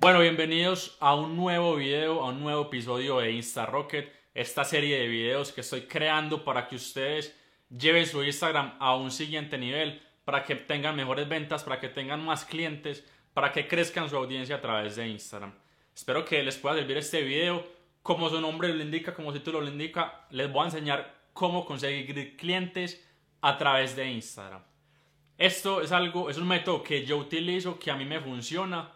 Bueno, bienvenidos a un nuevo video, a un nuevo episodio de InstaRocket, esta serie de videos que estoy creando para que ustedes lleven su Instagram a un siguiente nivel, para que tengan mejores ventas, para que tengan más clientes, para que crezcan su audiencia a través de Instagram. Espero que les pueda servir este video. Como su nombre lo indica, como su título lo indica, les voy a enseñar cómo conseguir clientes a través de Instagram. Esto es algo, es un método que yo utilizo, que a mí me funciona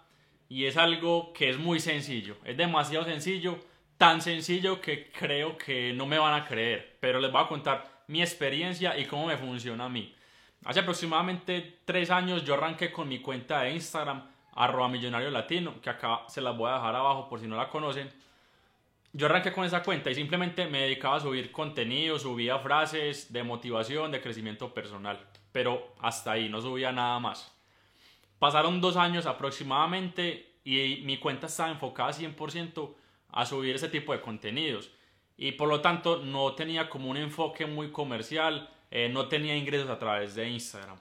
y es algo que es muy sencillo, es demasiado sencillo, tan sencillo que creo que no me van a creer, pero les voy a contar mi experiencia y cómo me funciona a mí. Hace aproximadamente tres años yo arranqué con mi cuenta de Instagram, arroba millonario latino, que acá se las voy a dejar abajo por si no la conocen. Yo arranqué con esa cuenta y simplemente me dedicaba a subir contenido, subía frases de motivación, de crecimiento personal, pero hasta ahí, no subía nada más. Pasaron dos años aproximadamente y mi cuenta estaba enfocada 100% a subir ese tipo de contenidos. Y por lo tanto no tenía como un enfoque muy comercial, eh, no tenía ingresos a través de Instagram.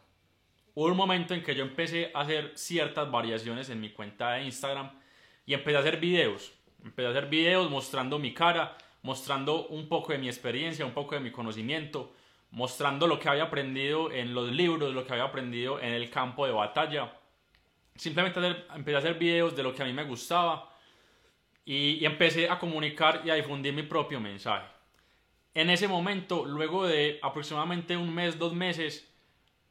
Hubo un momento en que yo empecé a hacer ciertas variaciones en mi cuenta de Instagram y empecé a hacer videos. Empecé a hacer videos mostrando mi cara, mostrando un poco de mi experiencia, un poco de mi conocimiento, mostrando lo que había aprendido en los libros, lo que había aprendido en el campo de batalla simplemente empecé a hacer videos de lo que a mí me gustaba y, empecé a comunicar y a difundir mi propio mensaje. En ese momento, luego de aproximadamente un mes, dos meses,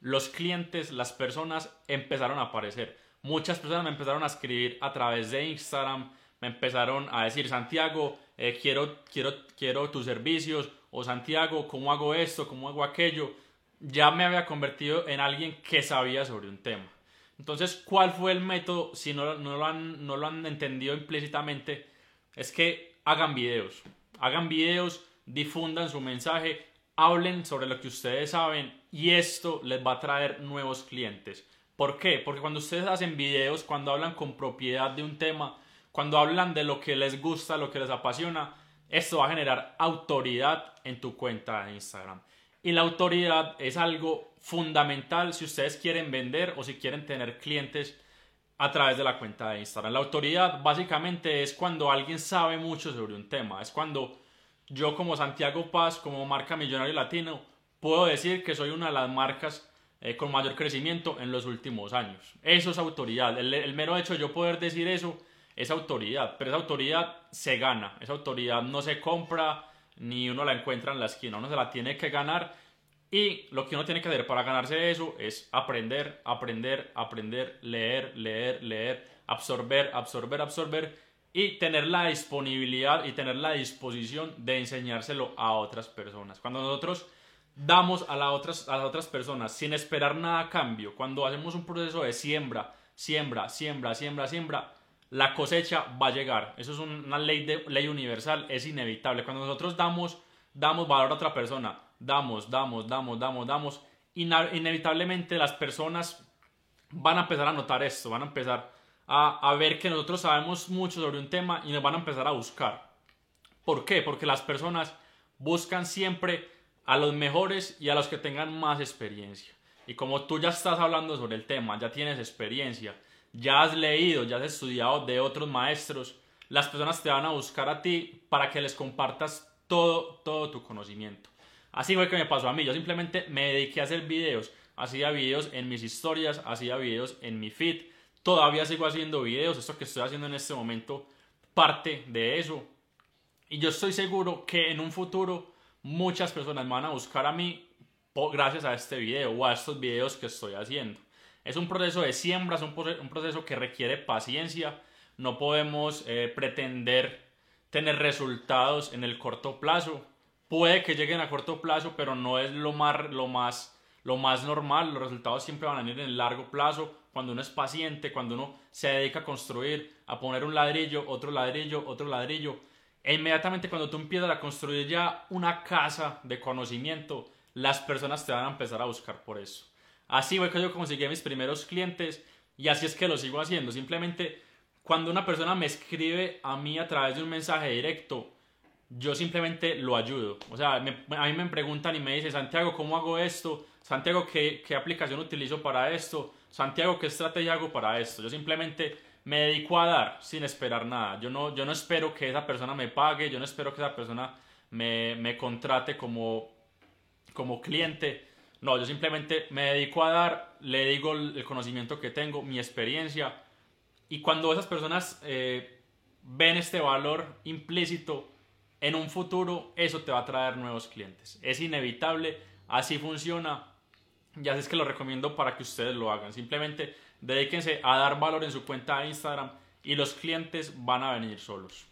los clientes, las personas empezaron a aparecer. Muchas personas me empezaron a escribir a través de Instagram, me empezaron a decir, Santiago, eh, quiero, quiero, quiero tus servicios, o Santiago, ¿cómo hago esto? ¿Cómo hago aquello? Ya me había convertido en alguien que sabía sobre un tema. Entonces, ¿cuál fue el método? Si no, no, lo han, no lo han entendido implícitamente, es que hagan videos. Hagan videos, difundan su mensaje, hablen sobre lo que ustedes saben y esto les va a traer nuevos clientes. ¿Por qué? Porque cuando ustedes hacen videos, cuando hablan con propiedad de un tema, cuando hablan de lo que les gusta, lo que les apasiona, esto va a generar autoridad en tu cuenta de Instagram. Y la autoridad es algo fundamental si ustedes quieren vender o si quieren tener clientes a través de la cuenta de Instagram. La autoridad básicamente es cuando alguien sabe mucho sobre un tema. Es cuando yo como Santiago Paz, como marca Millonario Latino, puedo decir que soy una de las marcas eh, con mayor crecimiento en los últimos años. Eso es autoridad. El, el mero hecho de yo poder decir eso es autoridad. Pero esa autoridad se gana. Esa autoridad no se compra ni uno la encuentra en la esquina, uno se la tiene que ganar y lo que uno tiene que hacer para ganarse eso es aprender, aprender, aprender, leer, leer, leer, absorber, absorber, absorber y tener la disponibilidad y tener la disposición de enseñárselo a otras personas. Cuando nosotros damos a, las otras, a las otras personas sin esperar nada a cambio, cuando hacemos un proceso de siembra, siembra, siembra, siembra, siembra, la cosecha va a llegar. Eso es una ley, de, ley universal, es inevitable. Cuando nosotros damos, damos valor a otra persona, damos, damos, damos, damos, damos, inevitablemente las personas van a empezar a notar esto, van a empezar a, a ver que nosotros sabemos mucho sobre un tema y nos van a empezar a buscar. ¿Por qué? Porque las personas buscan siempre a los mejores y a los que tengan más experiencia. Y como tú ya estás hablando sobre el tema, ya tienes experiencia, ya has leído, ya has estudiado de otros maestros, las personas te van a buscar a ti para que les compartas todo, todo tu conocimiento. Así fue que me pasó a mí, yo simplemente me dediqué a hacer videos, hacía videos en mis historias, hacía videos en mi feed, todavía sigo haciendo videos, esto que estoy haciendo en este momento parte de eso. Y yo estoy seguro que en un futuro muchas personas me van a buscar a mí gracias a este video o a estos videos que estoy haciendo. Es un proceso de siembra, es un, proceso que requiere paciencia. No podemos eh, pretender tener resultados en el corto plazo. Puede que lleguen a corto plazo, pero no es lo más, lo más, lo más normal. Los resultados siempre van a venir en el largo plazo, cuando uno es paciente, cuando uno se dedica a construir, a poner un ladrillo, otro ladrillo, otro ladrillo. E inmediatamente cuando tú empiezas a construir ya una casa de conocimiento, las personas te van a empezar a buscar por eso. Así fue que yo conseguí mis primeros clientes y así es que lo sigo haciendo. Simplemente cuando una persona me escribe a mí a través de un mensaje directo, yo simplemente lo ayudo. O sea, a mí me preguntan y me dicen, Santiago, ¿cómo hago esto? Santiago, ¿qué, ¿qué aplicación utilizo para esto? Santiago, ¿qué estrategia hago para esto? Yo simplemente me dedico a dar sin esperar nada. Yo no, yo no espero que esa persona me pague, yo no espero que esa persona me, me contrate como, como cliente. No, yo simplemente me dedico a dar, le digo el conocimiento que tengo, mi experiencia. Y cuando esas personas eh, ven este valor implícito en un futuro, eso te va a traer nuevos clientes. Es inevitable, así funciona. Ya sé que lo recomiendo para que ustedes lo hagan. Simplemente dedíquense a dar valor en su cuenta de Instagram y los clientes van a venir solos.